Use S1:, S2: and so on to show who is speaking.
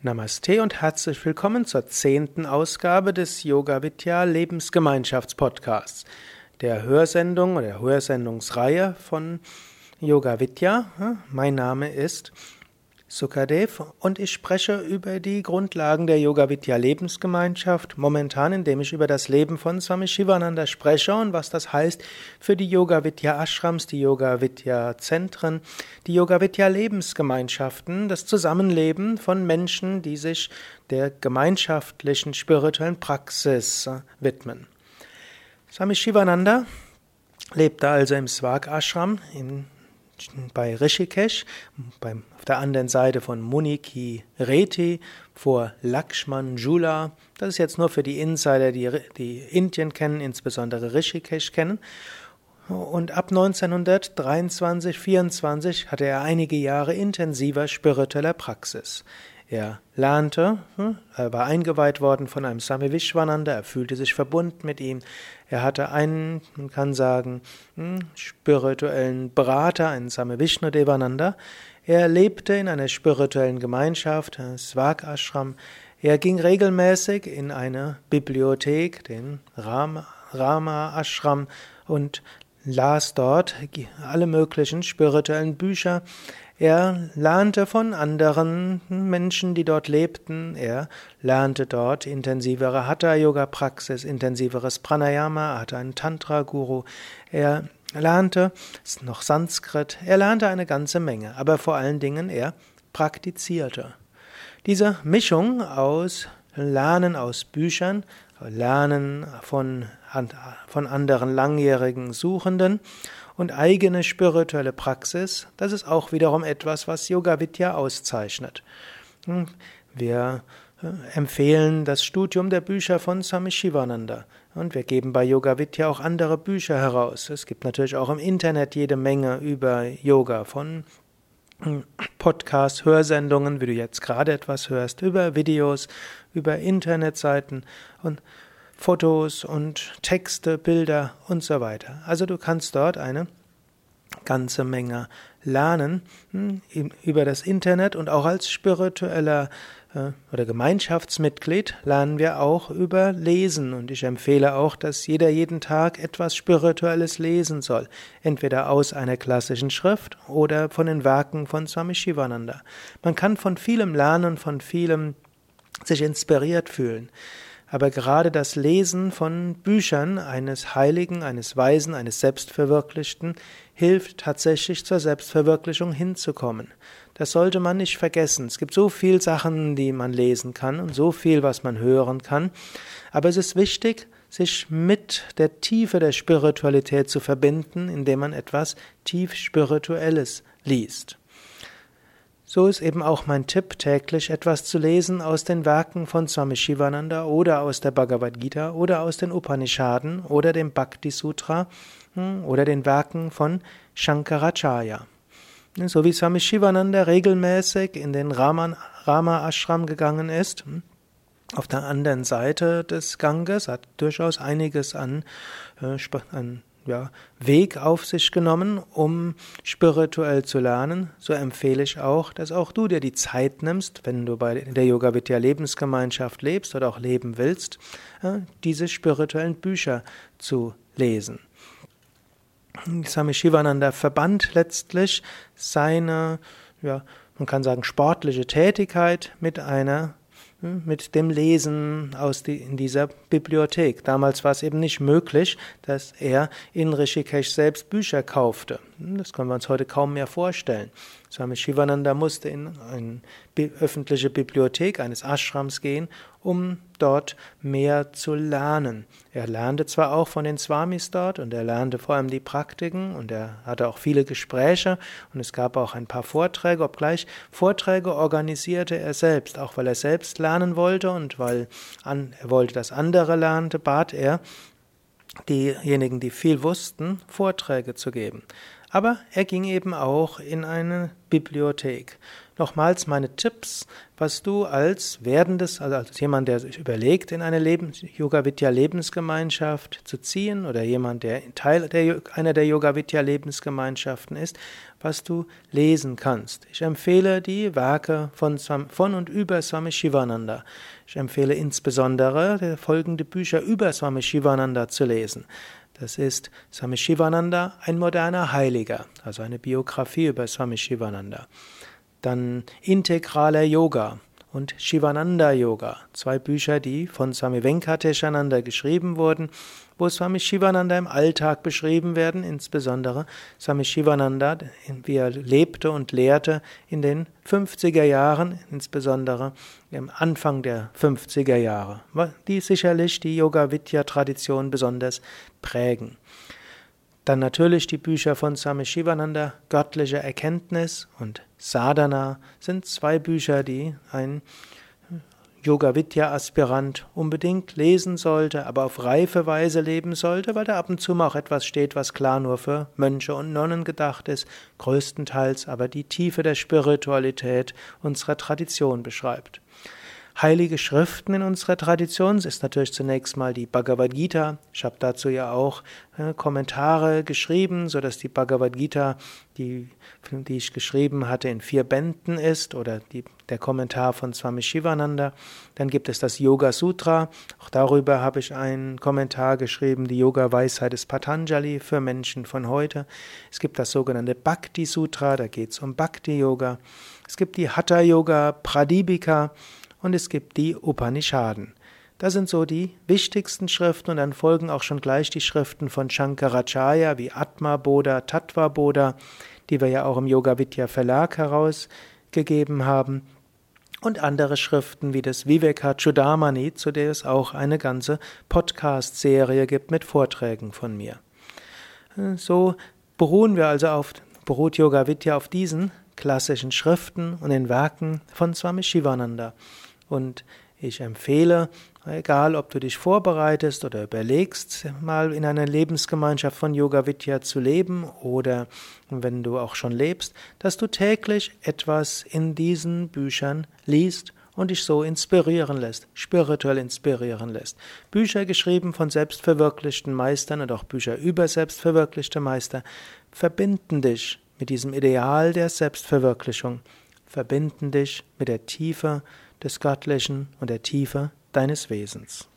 S1: Namaste und herzlich willkommen zur zehnten Ausgabe des Yoga Vidya Lebensgemeinschaftspodcasts, der Hörsendung oder der Hörsendungsreihe von Yoga Vidya. Mein Name ist Sukadev und ich spreche über die Grundlagen der Yoga Vidya Lebensgemeinschaft, momentan indem ich über das Leben von Swami Shivananda spreche und was das heißt für die Yoga Vidya Ashrams, die Yoga Vidya Zentren, die Yoga Vidya Lebensgemeinschaften, das Zusammenleben von Menschen, die sich der gemeinschaftlichen spirituellen Praxis widmen. Swami Shivananda lebte also im Swag Ashram in bei Rishikesh, beim, auf der anderen Seite von Muniki Reti, vor Lakshman Jula. Das ist jetzt nur für die Insider, die, die Indien kennen, insbesondere Rishikesh kennen. Und ab 1923, 24 hatte er einige Jahre intensiver spiritueller Praxis. Er lernte, hm, er war eingeweiht worden von einem Sami Vishwananda, er fühlte sich verbunden mit ihm. Er hatte einen, man kann sagen, hm, spirituellen Berater, einen Sami Vishnu Devananda. Er lebte in einer spirituellen Gemeinschaft, Svak Ashram. Er ging regelmäßig in eine Bibliothek, den Rama, Rama Ashram, und las dort alle möglichen spirituellen Bücher. Er lernte von anderen Menschen, die dort lebten. Er lernte dort intensivere Hatha-Yoga-Praxis, intensiveres Pranayama, hatte einen Tantra-Guru. Er lernte noch Sanskrit. Er lernte eine ganze Menge, aber vor allen Dingen er praktizierte. Diese Mischung aus Lernen aus Büchern, Lernen von, von anderen langjährigen Suchenden und eigene spirituelle Praxis, das ist auch wiederum etwas, was Yoga Vidya auszeichnet. Hm, wir äh, empfehlen das Studium der Bücher von Swami Shivananda. Und wir geben bei Yoga Vidya auch andere Bücher heraus. Es gibt natürlich auch im Internet jede Menge über Yoga von hm, Podcasts, Hörsendungen, wie du jetzt gerade etwas hörst, über Videos, über Internetseiten und Fotos und Texte, Bilder und so weiter. Also du kannst dort eine ganze Menge lernen hm, über das Internet und auch als spiritueller äh, oder Gemeinschaftsmitglied lernen wir auch über Lesen und ich empfehle auch, dass jeder jeden Tag etwas Spirituelles lesen soll, entweder aus einer klassischen Schrift oder von den Werken von Swami Shivananda. Man kann von vielem lernen, von vielem sich inspiriert fühlen. Aber gerade das Lesen von Büchern eines Heiligen, eines Weisen, eines Selbstverwirklichten hilft tatsächlich zur Selbstverwirklichung hinzukommen. Das sollte man nicht vergessen. Es gibt so viel Sachen, die man lesen kann und so viel, was man hören kann. Aber es ist wichtig, sich mit der Tiefe der Spiritualität zu verbinden, indem man etwas tief Spirituelles liest. So ist eben auch mein Tipp, täglich etwas zu lesen aus den Werken von Swami Shivananda oder aus der Bhagavad Gita oder aus den Upanishaden oder dem Bhakti Sutra hm, oder den Werken von Shankaracharya. So wie Swami Shivananda regelmäßig in den Rama, Ashram gegangen ist, hm, auf der anderen Seite des Ganges hat durchaus einiges an, äh, an ja, Weg auf sich genommen, um spirituell zu lernen, so empfehle ich auch, dass auch du dir die Zeit nimmst, wenn du bei der Yoga Vidya Lebensgemeinschaft lebst oder auch leben willst, diese spirituellen Bücher zu lesen. Swami Shivananda verband letztlich seine, ja, man kann sagen, sportliche Tätigkeit mit einer mit dem Lesen aus die, in dieser Bibliothek. Damals war es eben nicht möglich, dass er in Rishikesh selbst Bücher kaufte. Das können wir uns heute kaum mehr vorstellen. Swami Shivananda musste in eine öffentliche Bibliothek eines Ashrams gehen, um dort mehr zu lernen. Er lernte zwar auch von den Swamis dort und er lernte vor allem die Praktiken und er hatte auch viele Gespräche und es gab auch ein paar Vorträge, obgleich Vorträge organisierte er selbst, auch weil er selbst lernen wollte und weil er wollte, dass andere lernte, bat er diejenigen, die viel wussten, Vorträge zu geben. Aber er ging eben auch in eine Bibliothek. nochmals meine Tipps, was du als werdendes, also als jemand, der sich überlegt, in eine Lebens Yoga Vidya Lebensgemeinschaft zu ziehen oder jemand, der Teil der, einer der Yoga Vidya Lebensgemeinschaften ist, was du lesen kannst. Ich empfehle die Werke von, von und über Swami Shivananda. Ich empfehle insbesondere folgende Bücher über Swami Shivananda zu lesen. Das ist Swami Shivananda, ein moderner Heiliger, also eine Biografie über Swami Shivananda. Dann Integraler Yoga und Shivananda Yoga, zwei Bücher, die von Swami Venkateshananda geschrieben wurden, wo Swami Shivananda im Alltag beschrieben werden, insbesondere Swami Shivananda, wie er lebte und lehrte in den 50er Jahren, insbesondere im Anfang der 50er Jahre, die sicherlich die Yoga-Vidya-Tradition besonders prägen. Dann natürlich die Bücher von Swami Shivananda, Göttliche Erkenntnis und Sadhana sind zwei Bücher, die ein Yoga Vidya Aspirant unbedingt lesen sollte, aber auf reife Weise leben sollte, weil da ab und zu mal auch etwas steht, was klar nur für Mönche und Nonnen gedacht ist, größtenteils aber die Tiefe der Spiritualität unserer Tradition beschreibt heilige Schriften in unserer Tradition. Ist natürlich zunächst mal die Bhagavad Gita. Ich habe dazu ja auch äh, Kommentare geschrieben, so dass die Bhagavad Gita, die, die ich geschrieben hatte, in vier Bänden ist oder die, der Kommentar von Swami Shivananda. Dann gibt es das Yoga Sutra. Auch darüber habe ich einen Kommentar geschrieben, die Yoga Weisheit des Patanjali für Menschen von heute. Es gibt das sogenannte Bhakti Sutra, da geht es um Bhakti Yoga. Es gibt die Hatha Yoga Pradipika und es gibt die Upanishaden. Das sind so die wichtigsten Schriften und dann folgen auch schon gleich die Schriften von Shankaracharya wie Atma Bodha, Tattva Bodha, die wir ja auch im Yoga Vidya Verlag herausgegeben haben und andere Schriften wie das Viveka Chudamani, zu der es auch eine ganze Podcast-Serie gibt mit Vorträgen von mir. So beruhen wir also auf, beruht Yoga Vidya auf diesen klassischen Schriften und den Werken von Swami Shivananda. Und ich empfehle, egal ob du dich vorbereitest oder überlegst, mal in einer Lebensgemeinschaft von Yoga Vidya zu leben oder wenn du auch schon lebst, dass du täglich etwas in diesen Büchern liest und dich so inspirieren lässt, spirituell inspirieren lässt. Bücher geschrieben von selbstverwirklichten Meistern und auch Bücher über selbstverwirklichte Meister verbinden dich mit diesem Ideal der Selbstverwirklichung, verbinden dich mit der Tiefe des Göttlichen und der Tiefe deines Wesens.